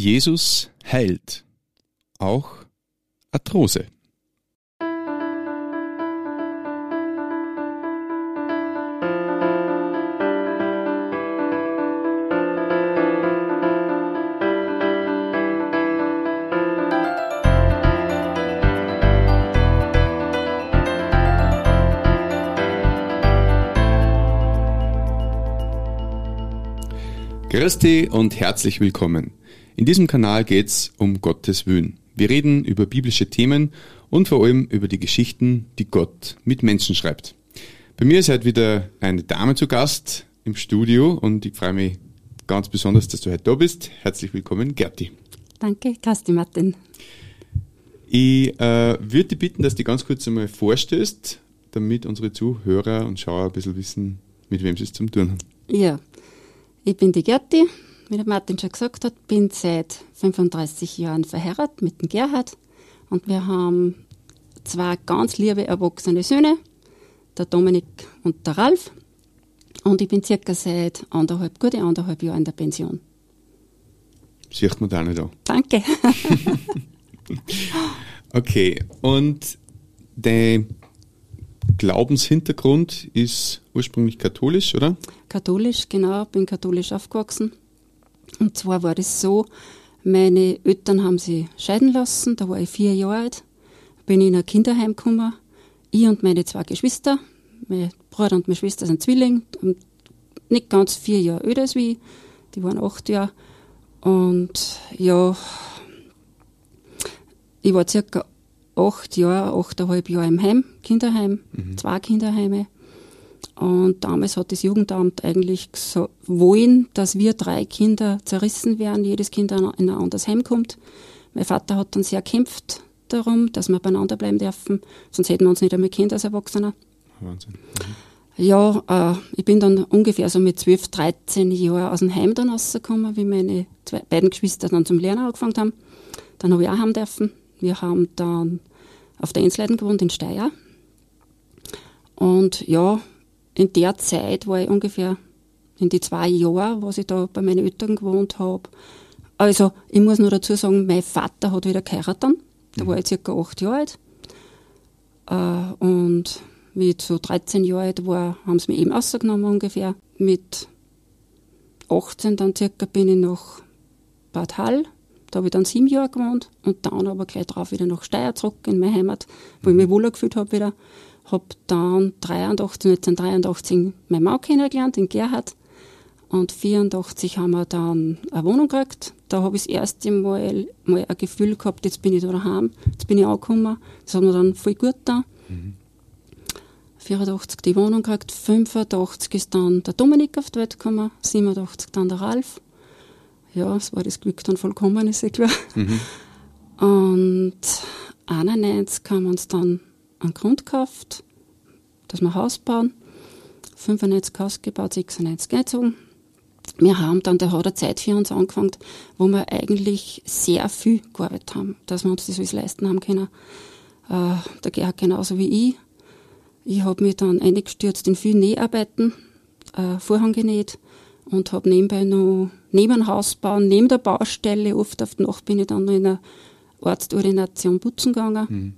Jesus heilt. Auch Arthrose. Christi und herzlich willkommen. In diesem Kanal geht's um Gottes Willen. Wir reden über biblische Themen und vor allem über die Geschichten, die Gott mit Menschen schreibt. Bei mir ist heute wieder eine Dame zu Gast im Studio und ich freue mich ganz besonders, dass du heute da bist. Herzlich willkommen, Gerti. Danke, Kasti Martin. Ich äh, würde dich bitten, dass du dich ganz kurz einmal vorstellst, damit unsere Zuhörer und Schauer ein bisschen wissen, mit wem sie es zu tun haben. Ja, ich bin die Gerti, wie der Martin schon gesagt hat, bin seit 35 Jahren verheiratet mit dem Gerhard und wir haben zwei ganz liebe erwachsene Söhne, der Dominik und der Ralf. Und ich bin circa seit anderthalb, gute anderthalb Jahren in der Pension. Sieht man da nicht an. Danke. okay, und der Glaubenshintergrund ist ursprünglich katholisch, oder? Katholisch, genau, bin katholisch aufgewachsen. Und zwar war das so, meine Eltern haben sie scheiden lassen, da war ich vier Jahre alt, bin in ein Kinderheim gekommen, ich und meine zwei Geschwister, mein Bruder und meine Schwester sind Zwillinge, nicht ganz vier Jahre älter als ich, die waren acht Jahre. Und ja, ich war circa acht Jahre, achteinhalb Jahre im Heim, Kinderheim, mhm. zwei Kinderheime. Und damals hat das Jugendamt eigentlich so wollen, dass wir drei Kinder zerrissen werden, jedes Kind in ein anderes Heim kommt. Mein Vater hat dann sehr kämpft darum, dass wir beieinander bleiben dürfen, sonst hätten wir uns nicht einmal Kinder als Erwachsene. Wahnsinn. Mhm. Ja, äh, ich bin dann ungefähr so mit 12, 13 Jahren aus dem Heim dann rausgekommen, wie meine zwei, beiden Geschwister dann zum Lernen angefangen haben. Dann habe ich auch heim dürfen. Wir haben dann auf der Insleiten gewohnt in Steyr. Und ja, in der Zeit war ich ungefähr in die zwei Jahre, was ich da bei meinen Eltern gewohnt habe. Also, ich muss nur dazu sagen, mein Vater hat wieder geheiratet. Da war ich circa acht Jahre alt. Äh, und wie ich so 13 Jahre alt war, haben sie mich eben rausgenommen ungefähr. Mit 18 dann circa bin ich nach Bad Hall. Da habe ich dann sieben Jahre gewohnt und dann aber gleich drauf wieder nach Steyr zurück in meine Heimat, wo ich mich wohler gefühlt habe wieder habe dann 83, 1983 meine Mann kennengelernt, den Gerhard. Und 84 haben wir dann eine Wohnung gekriegt. Da habe ich das erste Mal, mal ein Gefühl gehabt, jetzt bin ich da daheim, jetzt bin ich angekommen. Das hat mir dann voll gut da. Mhm. 84 die Wohnung gekriegt, 85 ist dann der Dominik auf die Welt gekommen, 87 dann der Ralf. Ja, es war das Glück dann vollkommen, ist ja klar. Mhm. Und 91 haben wir uns dann einen Grund gekauft, dass wir Haus bauen. 95 Haus gebaut, 96 eingezogen. Wir haben dann, da hat eine Zeit für uns angefangen, wo wir eigentlich sehr viel gearbeitet haben, dass wir uns das alles leisten haben können. Äh, der Gerhard genauso wie ich. Ich habe mich dann eingestürzt in viel Näharbeiten, äh, Vorhang genäht und habe nebenbei noch neben dem Haus bauen, neben der Baustelle, oft auf die Nacht bin ich dann noch in einer Ortsordination putzen gegangen. Mhm.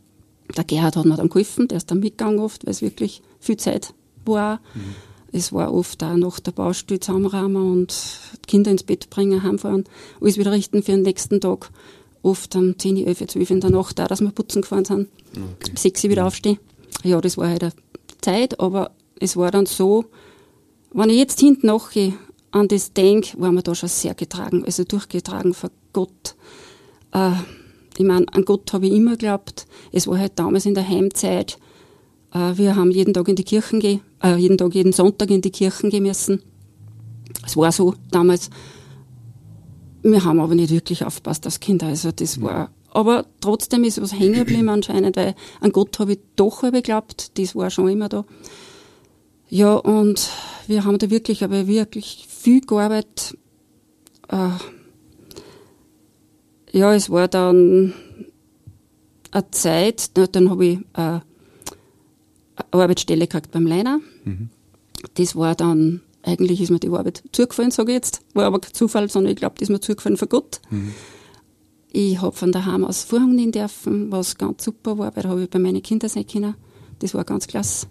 Der Gerhard hat mir dann geholfen, der ist dann mitgegangen oft, weil es wirklich viel Zeit war. Mhm. Es war oft auch nach der Baustelle zusammenrahmen und Kinder ins Bett bringen, heimfahren, alles wieder richten für den nächsten Tag. Oft um 10, 11, 12 in der Nacht auch, dass wir putzen gefahren sind. Okay. 6 wieder mhm. aufstehen. Ja, das war halt eine Zeit, aber es war dann so, wenn ich jetzt hinten nachgehe, an das denke, waren wir da schon sehr getragen, also durchgetragen von Gott. Äh, ich meine, an Gott habe ich immer geglaubt. Es war halt damals in der Heimzeit. Äh, wir haben jeden Tag in die Kirchen gehen, äh, jeden Tag, jeden Sonntag in die Kirchen gehen müssen. Es war so damals. Wir haben aber nicht wirklich aufgepasst als Kinder. Also das war, aber trotzdem ist was hängen geblieben anscheinend, weil an Gott habe ich doch geglaubt. Das war schon immer da. Ja, und wir haben da wirklich, aber wirklich viel gearbeitet. Äh, ja, es war dann eine Zeit, dann habe ich äh, eine Arbeitsstelle gehabt beim Leiner. Mhm. Das war dann eigentlich ist mir die Arbeit zugefallen, sage ich jetzt. War aber kein Zufall, sondern ich glaube, die ist mir zugefallen für Gott. Mhm. Ich habe von daheim aus Vorhang nehmen dürfen, was ganz super war, weil da habe ich bei meinen Kindern sein können. Das war ganz klasse.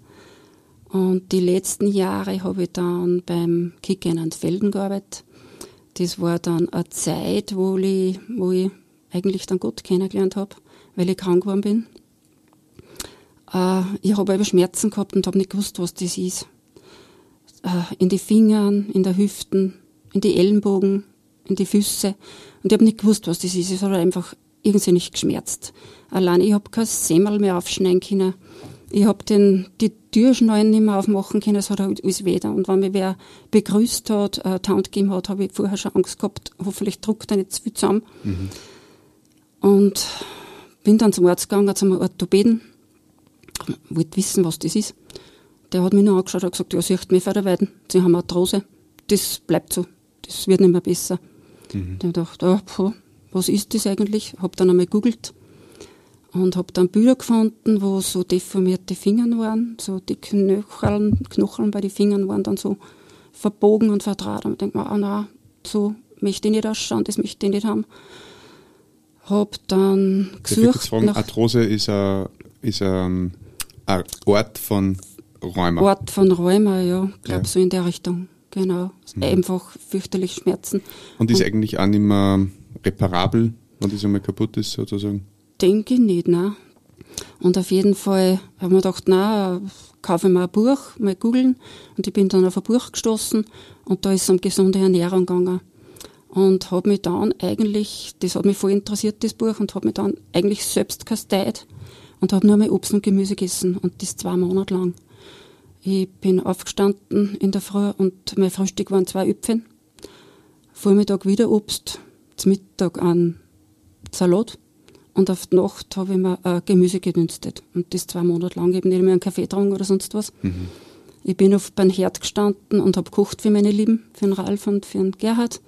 Und die letzten Jahre habe ich dann beim Kicker in Felden gearbeitet. Das war dann eine Zeit, wo ich, wo ich eigentlich dann Gott kennengelernt habe, weil ich krank geworden bin. Äh, ich habe aber Schmerzen gehabt und habe nicht gewusst, was das ist. Äh, in die Fingern, in der Hüften, in die Ellenbogen, in die Füße. Und ich habe nicht gewusst, was das ist. Es hat einfach irgendwie nicht geschmerzt. Allein ich habe kein Semmel mehr aufschneiden können. Ich habe die Türschneiden nicht mehr aufmachen können, es hat halt alles weh. Und wenn mich wer begrüßt hat, äh, Taunt gegeben hat, habe ich vorher schon Angst gehabt, hoffentlich druckt er nicht zu viel zusammen. Mhm. Und bin dann zum Arzt gegangen, zum Orthopäden, wollte wissen, was das ist. Der hat mich nur angeschaut und gesagt, ja, sie mich verarbeiten. Sie haben Arthrose. Das bleibt so. Das wird nicht mehr besser. Mhm. Dachte ich, oh, was ist das eigentlich? Hab dann einmal gegoogelt und habe dann Bilder gefunden, wo so deformierte Finger waren, so die Knöcheln, Knocheln bei den Fingern waren dann so verbogen und verdraht. Und ich denke mir, ah na, so möchte ich nicht ausschauen, das möchte ich nicht haben. Hab dann gesucht. Ich fragen, nach Arthrose ist ein, ist ein, ein Ort von Rheuma. Ort von Rheuma, ja, glaube ja. so in der Richtung. Genau. Mhm. Einfach fürchterlich Schmerzen. Und ist und eigentlich auch nicht mehr reparabel, wenn das einmal kaputt ist, sozusagen? Denke ich nicht, ne? Und auf jeden Fall haben wir gedacht, na, kaufe ich mir ein Buch, mal googeln. Und ich bin dann auf ein Buch gestoßen und da ist es um gesunde Ernährung gegangen. Und habe mich dann eigentlich, das hat mich voll interessiert, das Buch, und habe mich dann eigentlich selbst kasteit und habe nur mehr Obst und Gemüse gegessen und das zwei Monate lang. Ich bin aufgestanden in der Früh und mein Frühstück waren zwei Äpfel. Vormittag wieder Obst, zum Mittag ein Salat und auf die Nacht habe ich mir äh, Gemüse gedünstet. Und das zwei Monate lang. Habe nicht mehr einen Kaffee getrunken oder sonst was. Mhm. Ich bin auf beim Herd gestanden und habe gekocht für meine Lieben, für den Ralf und für den Gerhard.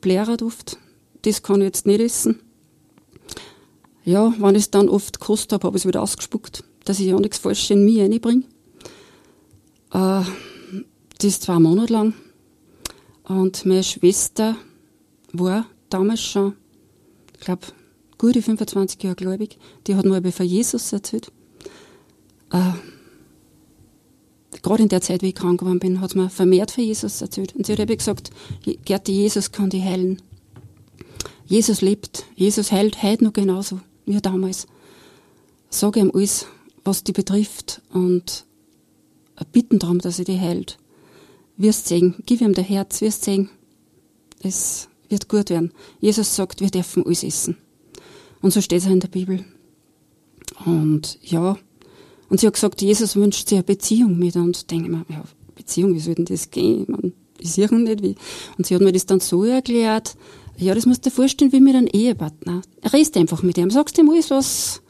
Bläraduft. Das kann ich jetzt nicht essen. Ja, wenn ich es dann oft gekostet habe, habe ich es wieder ausgespuckt, dass ich ja nichts Falsches in mich reinbringe. Äh, das zwei Monate lang. Und meine Schwester war damals schon, ich glaube, gute 25 Jahre gläubig, die hat mir von Jesus erzählt. Äh, Gerade in der Zeit, wie ich krank geworden bin, hat mir vermehrt von Jesus erzählt. Und sie hat eben gesagt, Gerti, Jesus kann die heilen. Jesus lebt, Jesus heilt heute noch genauso wie damals. Sag ihm alles, was die betrifft und bitten darum, dass er die heilt. Wirst sehen, gib ihm dein Herz, wirst sehen, es wird gut werden. Jesus sagt, wir dürfen alles essen. Und so steht es auch in der Bibel. Und ja, und sie hat gesagt, Jesus wünscht sich eine Beziehung mit uns. Denke mir, ja, Beziehung, wie soll denn das gehen? Ich, meine, ich sehe nicht wie. Und sie hat mir das dann so erklärt, ja, das musst du dir vorstellen wie mit einem Ehepartner. Rest einfach mit ihm, sagst ihm alles, was,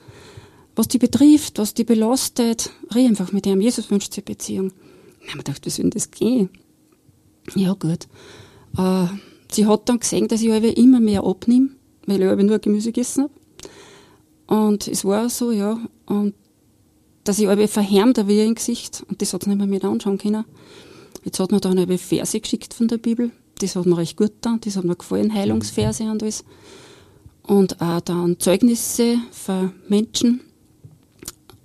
was die betrifft, was die belastet. Red einfach mit ihm. Jesus wünscht sich eine Beziehung. Ich habe mir gedacht, wie soll denn das gehen? Ja, gut. Äh, sie hat dann gesehen, dass ich immer mehr abnehme weil ich aber nur Gemüse gegessen habe. Und es war so, ja, und dass ich aber verhärmter wie im Gesicht und das hat sie nicht mehr mit anschauen können. Jetzt hat mir dann eine Verse geschickt von der Bibel. Das hat mir recht gut getan, das hat mir gefallen, Heilungsverse und alles. Und auch dann Zeugnisse von Menschen,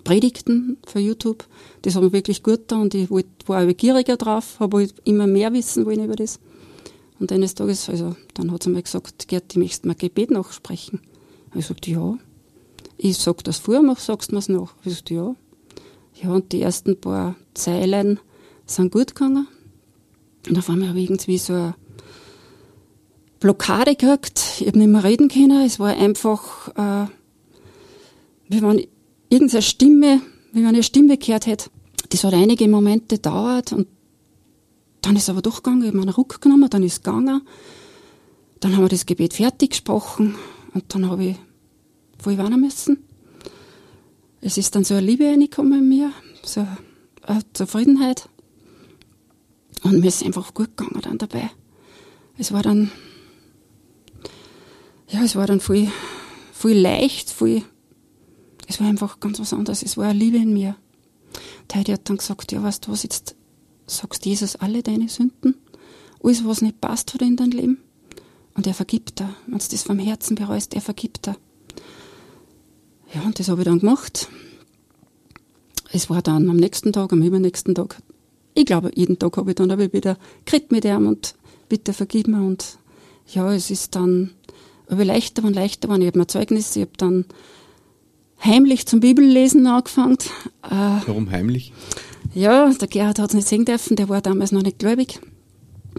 Predigten für YouTube. Das hat mir wirklich gut getan und ich war auch gieriger drauf, habe halt immer mehr wissen wollen über das. Und eines Tages, also dann hat sie mir gesagt, Gerd, ich möchte mir Gebet nachsprechen. Ich sagte, ja. Ich sag das vor, mach, sagst du mir's nach? Ich sagte, ja. Ja, und die ersten paar Zeilen sind gut gegangen. Und auf einmal habe ich irgendwie so eine Blockade gekriegt. Ich habe nicht mehr reden können. Es war einfach, äh, wie wenn irgendeine Stimme, wie wenn eine Stimme gehört hätte. Das hat einige Momente gedauert und dann ist aber doch gegangen, ich habe einen Ruck genommen, dann ist es gegangen. Dann haben wir das Gebet fertig gesprochen und dann habe ich voll weinen müssen. Es ist dann so eine Liebe reingekommen in mir, so eine Zufriedenheit. Und mir ist einfach gut gegangen dann dabei. Es war dann, ja, es war dann viel, viel leicht, viel, es war einfach ganz was anderes. Es war eine Liebe in mir. Der hat dann gesagt, ja, weißt du was, jetzt sagst Jesus alle deine Sünden, alles, was nicht passt hat in dein Leben. Und er vergibt dir. Wenn du das vom Herzen bereust, er vergibt dir. Ja, und das habe ich dann gemacht. Es war dann am nächsten Tag, am übernächsten Tag. Ich glaube, jeden Tag habe ich dann aber wieder geredet mit ihm und bitte vergib mir. Und ja, es ist dann aber leichter und leichter geworden. Ich habe mir Zeugnis, ich habe dann heimlich zum Bibellesen angefangen. Äh, Warum heimlich? Ja, der Gerhard hat es nicht sehen dürfen, der war damals noch nicht gläubig.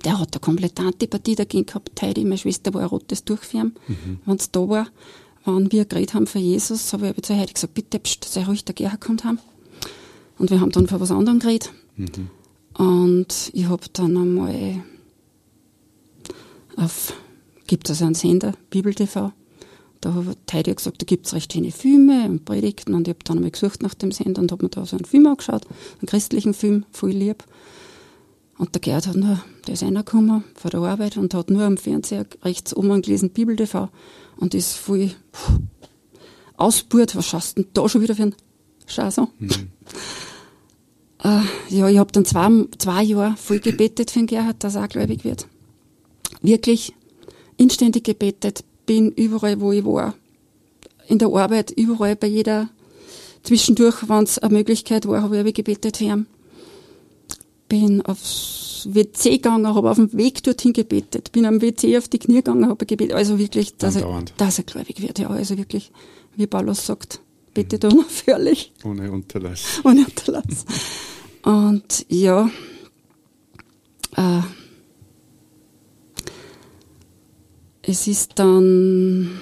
Der hat eine komplette Antipathie dagegen gehabt. Heidi, meine Schwester, war ein rotes ihn, mhm. wenn es da war. Wenn wir geredet haben für Jesus, habe ich zu Heidi gesagt, bitte, pst, sei ruhig, der Gerhard kommt heim. Und wir haben dann für was anderem geredet. Mhm. Und ich habe dann einmal auf, gibt es also einen Sender, Bibel TV, da hat Heidi gesagt, da gibt es recht schöne Filme und Predigten und ich habe dann einmal gesucht nach dem Sender und habe mir da so einen Film angeschaut, einen christlichen Film, voll lieb. Und der Gerd hat nur, der ist reingekommen von der Arbeit und hat nur am Fernseher rechts oben gelesen Bibel TV und ist voll ausburt, was schaust du denn da schon wieder für ein Scheiße? Mhm. Äh, ja, ich habe dann zwei, zwei Jahre voll gebetet für den Gerhard, dass er auch gläubig wird. Wirklich inständig gebetet, bin überall, wo ich war. In der Arbeit, überall, bei jeder, zwischendurch, wenn es eine Möglichkeit war, habe ich gebetet ihn. Bin aufs WC gegangen, habe auf dem Weg dorthin gebetet, bin am WC auf die Knie gegangen, habe gebetet. Also wirklich, dass er, dass er gläubig wird, ja. Also wirklich, wie Paulus sagt, betet mhm. unaufhörlich. Ohne Unterlass. Ohne Unterlass. Und ja, äh, es ist dann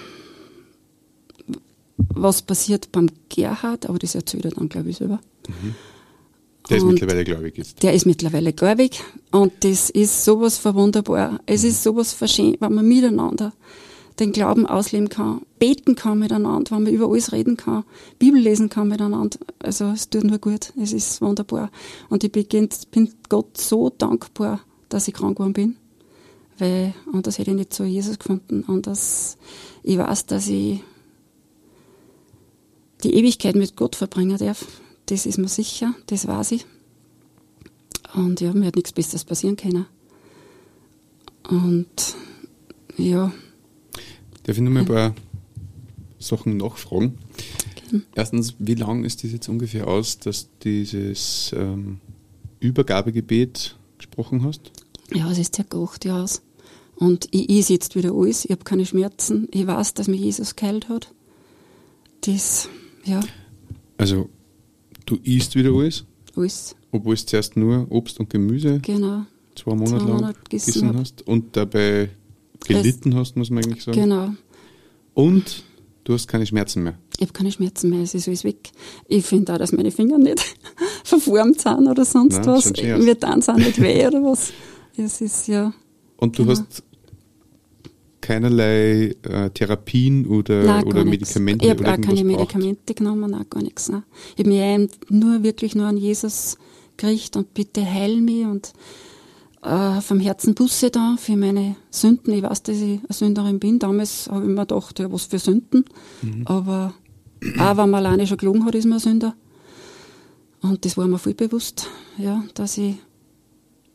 was passiert beim Gerhard, aber das erzählt er dann, glaube ich, selber. Mhm. Der ist und mittlerweile gläubig jetzt. Der ist mittlerweile gläubig und das ist sowas verwunderbar. Es mhm. ist sowas verschämt, wenn man miteinander den Glauben ausleben kann, beten kann miteinander, wenn man über alles reden kann, Bibel lesen kann miteinander. Also es tut nur gut, es ist wunderbar. Und ich bin Gott so dankbar, dass ich krank geworden bin weil anders hätte ich nicht zu Jesus gefunden. Anders, ich weiß, dass ich die Ewigkeit mit Gott verbringen darf. Das ist mir sicher, das weiß ich. Und ja, mir hat nichts Besseres passieren können. Und ja. Darf ich noch mal ein paar Sachen nachfragen? Okay. Erstens, wie lang ist das jetzt ungefähr aus, dass dieses ähm, Übergabegebet gesprochen hast? Ja, es ist circa acht Jahre aus. Und ich esse jetzt wieder alles, ich habe keine Schmerzen, ich weiß, dass mir Jesus geheilt hat. Das, ja. Also, du isst wieder alles? Alles. Obwohl du zuerst nur Obst und Gemüse genau. zwei Monate zwei lang gegessen hast und dabei gelitten es, hast, muss man eigentlich sagen. Genau. Und du hast keine Schmerzen mehr? Ich habe keine Schmerzen mehr, es ist alles weg. Ich finde auch, dass meine Finger nicht verformt sind oder sonst Nein, was. Mir dann sind nicht weh oder was. Es ist ja. Und du genau. hast keinerlei äh, Therapien oder, nein, oder Medikamente? Ich habe gar keine Medikamente braucht. genommen, nein, gar nichts. Nein. Ich habe mich nur wirklich nur an Jesus gerichtet und bitte heil mich und äh, vom Herzen Busse da für meine Sünden. Ich weiß, dass ich eine Sünderin bin. Damals habe ich mir gedacht, ja, was für Sünden. Mhm. Aber auch wenn man alleine schon gelungen hat, ist man ein Sünder. Und das war mir voll bewusst, ja, dass ich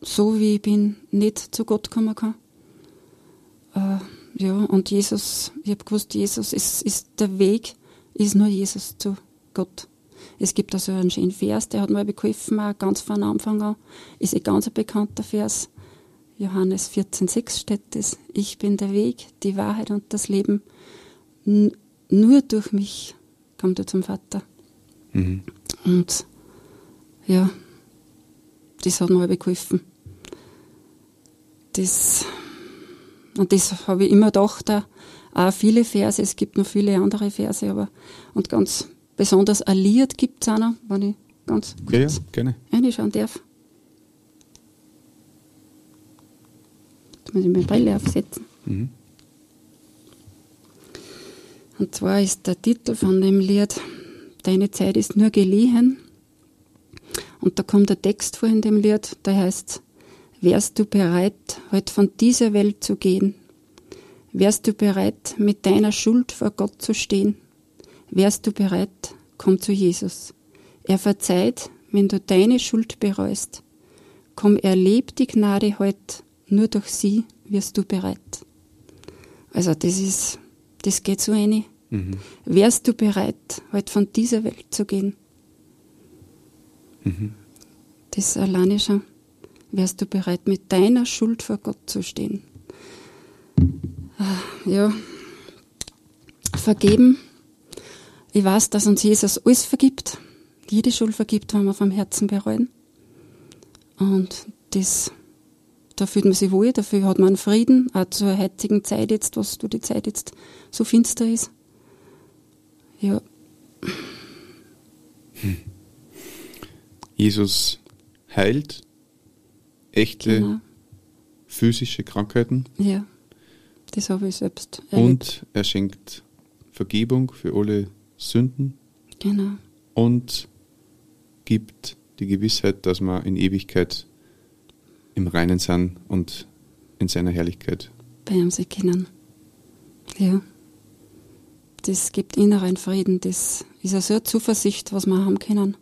so wie ich bin nicht zu Gott kommen kann. Äh, ja, und Jesus, ich habe gewusst, Jesus ist, ist der Weg, ist nur Jesus zu Gott. Es gibt also einen schönen Vers, der hat mir geholfen, auch ganz von Anfang an. Ist ein ganz bekannter Vers. Johannes 14,6 steht es. Ich bin der Weg, die Wahrheit und das Leben. N nur durch mich kommt er zum Vater. Mhm. Und ja, das hat mir geholfen. Das und das habe ich immer gedacht, auch viele Verse, es gibt noch viele andere Verse, aber und ganz besonders ein Lied gibt es auch noch, wenn ich ganz kurz ja, ja, gerne. reinschauen darf. Jetzt muss ich meine Brille aufsetzen. Mhm. Und zwar ist der Titel von dem Lied Deine Zeit ist nur geliehen. Und da kommt der Text vor in dem Lied, der heißt Wärst du bereit, heute von dieser Welt zu gehen? Wärst du bereit, mit deiner Schuld vor Gott zu stehen? Wärst du bereit, komm zu Jesus. Er verzeiht, wenn du deine Schuld bereust. komm, erleb die Gnade heute, nur durch sie wirst du bereit. Also das ist, das geht so eine. Mhm. Wärst du bereit, heute von dieser Welt zu gehen? Mhm. Das alleine schon. Wärst du bereit, mit deiner Schuld vor Gott zu stehen? Ah, ja. Vergeben. Ich weiß, dass uns Jesus alles vergibt. Jede Schuld vergibt, wenn wir vom Herzen bereuen. Und das da fühlt man sich wohl, dafür hat man Frieden, auch zur heutigen Zeit jetzt, was du die Zeit jetzt so finster ist. Ja. Hm. Jesus heilt echte genau. physische Krankheiten. Ja, das habe ich selbst erlebt. Und er schenkt Vergebung für alle Sünden. Genau. Und gibt die Gewissheit, dass man in Ewigkeit im Reinen sind und in seiner Herrlichkeit. Bei ihm sie kennen. Ja. Das gibt inneren Frieden. Das ist eine so eine Zuversicht, was wir haben können.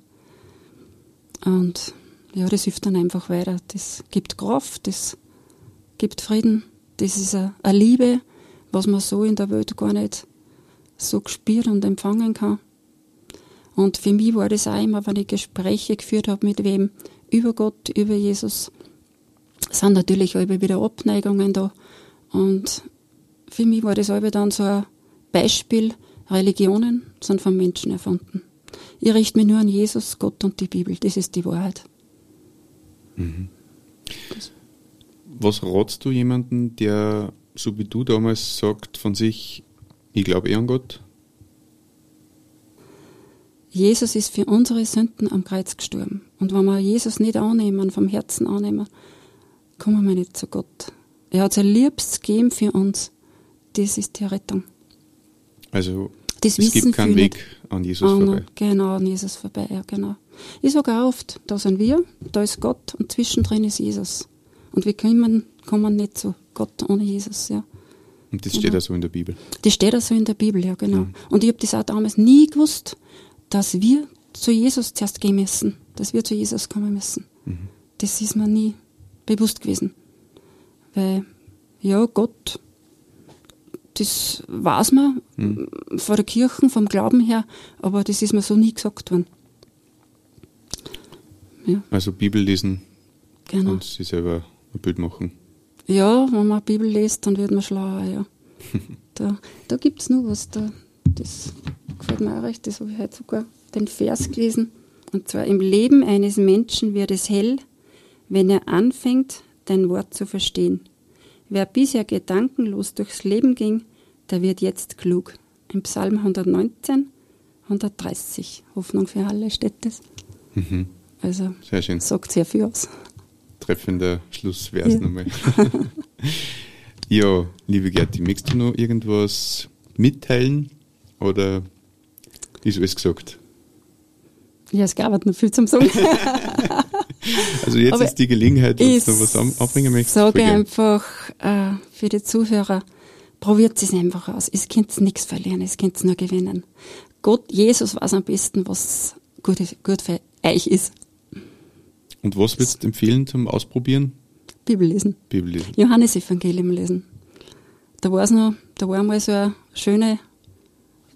Und ja, das hilft dann einfach weiter. Das gibt Kraft, das gibt Frieden. Das ist eine, Liebe, was man so in der Welt gar nicht so gespürt und empfangen kann. Und für mich war das auch immer, wenn ich Gespräche geführt habe mit wem über Gott, über Jesus, sind natürlich alle wieder Abneigungen da. Und für mich war das alle dann so ein Beispiel, Religionen sind von Menschen erfunden. Ich richte mich nur an Jesus, Gott und die Bibel. Das ist die Wahrheit. Mhm. Was ratst du jemanden, der, so wie du damals sagt, von sich, ich glaube eh an Gott? Jesus ist für unsere Sünden am Kreuz gestorben. Und wenn wir Jesus nicht annehmen, vom Herzen annehmen, kommen wir nicht zu Gott. Er hat sein Liebstes gegeben für uns. Das ist die Rettung. Also das es gibt keinen Weg an Jesus an, vorbei. Genau, an Jesus vorbei, ja genau. Ich sage auch oft, da sind wir, da ist Gott und zwischendrin ist Jesus. Und wir kommen, kommen nicht zu Gott ohne Jesus, ja. Und das genau. steht so in der Bibel. Das steht so in der Bibel, ja genau. Mhm. Und ich habe das auch damals nie gewusst, dass wir zu Jesus zuerst gehen müssen, dass wir zu Jesus kommen müssen. Mhm. Das ist mir nie bewusst gewesen. Weil, ja, Gott, das weiß man mhm. von der Kirche, vom Glauben her, aber das ist mir so nie gesagt worden. Ja. Also Bibel lesen genau. und sich selber ein Bild machen. Ja, wenn man Bibel liest, dann wird man schlauer, ja. da da gibt es noch was, da, das gefällt mir auch recht, das habe ich heute sogar den Vers gelesen. Und zwar, im Leben eines Menschen wird es hell, wenn er anfängt, dein Wort zu verstehen. Wer bisher gedankenlos durchs Leben ging, der wird jetzt klug. Im Psalm 119, 130. Hoffnung für alle steht das. Mhm. Also sehr schön. sagt sehr viel aus. Treffender Schlussvers ja. nochmal. ja, liebe Gerti, möchtest du noch irgendwas mitteilen oder ist alles gesagt? Ja, es gab noch viel zum Sagen. Also jetzt Aber ist die Gelegenheit, wenn du was aufbringen möchtest. Ich sage einfach äh, für die Zuhörer, probiert es einfach aus. Es könnt nichts verlieren, es könnt nur gewinnen. Gott, Jesus weiß am besten, was gut, gut für euch ist. Und was würdest du empfehlen zum Ausprobieren? Bibel lesen. Bibel lesen. Johannes Evangelium lesen. Da war es noch, da war mal so eine schöne,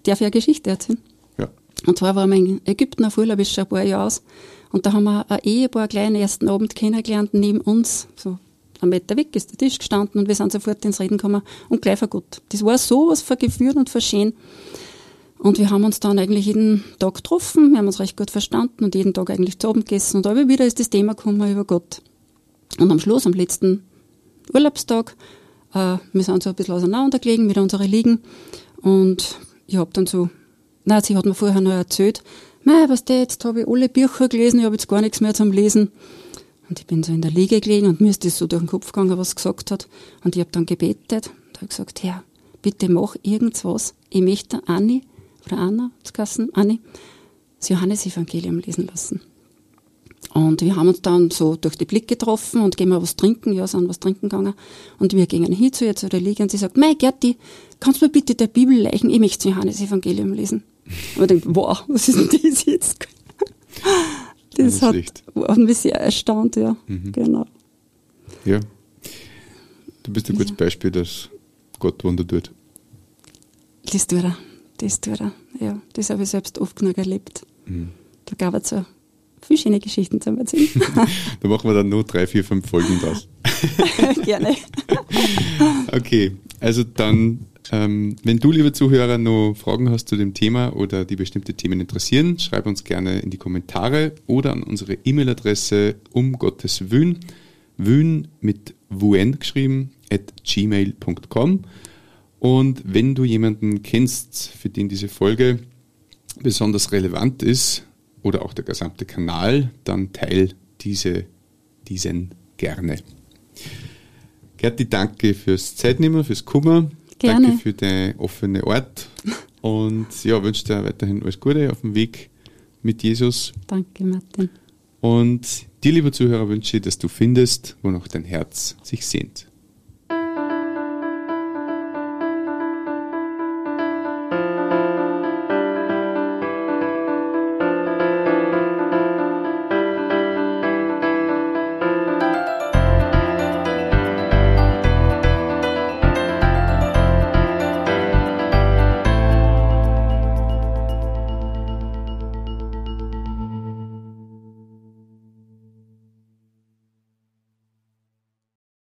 darf ich eine Geschichte erzählen? Ja. Und zwar war wir in Ägypten auf Urlaub, ist schon ein paar Jahre aus. Und da haben wir ein Ehepaar gleich am ersten Abend kennengelernt, neben uns, so ein Meter weg ist der Tisch gestanden und wir sind sofort ins Reden gekommen und gleich vergut. Das war so was vergeführt und verschön. Und wir haben uns dann eigentlich jeden Tag getroffen, wir haben uns recht gut verstanden und jeden Tag eigentlich zu Abend gegessen und aber wieder ist das Thema gekommen über Gott. Und am Schluss, am letzten Urlaubstag, äh, wir sind so ein bisschen auseinandergelegen mit unseren Liegen und ich habe dann so, na, sie hat mir vorher noch erzählt, mei, was der, jetzt habe ich alle Bücher gelesen, ich habe jetzt gar nichts mehr zum Lesen. Und ich bin so in der Liege gelegen und mir ist das so durch den Kopf gegangen, was gesagt hat. Und ich habe dann gebetet und habe gesagt, Herr, bitte mach irgendwas. Ich möchte Anni oder Anna, Kassen, Anni, das Johannesevangelium lesen lassen. Und wir haben uns dann so durch die Blick getroffen und gehen wir was trinken, ja, sind was trinken gegangen. Und wir gingen hin zu ihr zu der Liege und sie sagt, mei Gerti, kannst du mir bitte der Bibel leichen? Ich möchte das Johannesevangelium lesen. Und ich denke, wow, was ist denn das jetzt? Das hat, hat mich sehr erstaunt, ja. Mhm. Genau. Ja. Du bist ein gutes ja. Beispiel, dass Gott Wunder tut. Das tut er. Das tut er. Ja, das habe ich selbst oft genug erlebt. Mhm. Da gab es so viele schöne Geschichten zu erzählen. da machen wir dann nur drei, vier, fünf Folgen draus. Gerne. okay, also dann, ähm, wenn du, liebe Zuhörer, noch Fragen hast zu dem Thema oder die bestimmte Themen interessieren, schreib uns gerne in die Kommentare oder an unsere E-Mail-Adresse um Gottes Wün, wün mit wun geschrieben, at gmail.com. Und wenn du jemanden kennst, für den diese Folge besonders relevant ist oder auch der gesamte Kanal, dann teil diese, diesen gerne. Gerti, danke fürs Zeitnehmen, fürs Kummer. Gerne. Danke für deinen offenen Ort. Und ja, wünsche dir weiterhin alles Gute auf dem Weg mit Jesus. Danke, Martin. Und dir, lieber Zuhörer, wünsche ich, dass du findest, wonach dein Herz sich sehnt.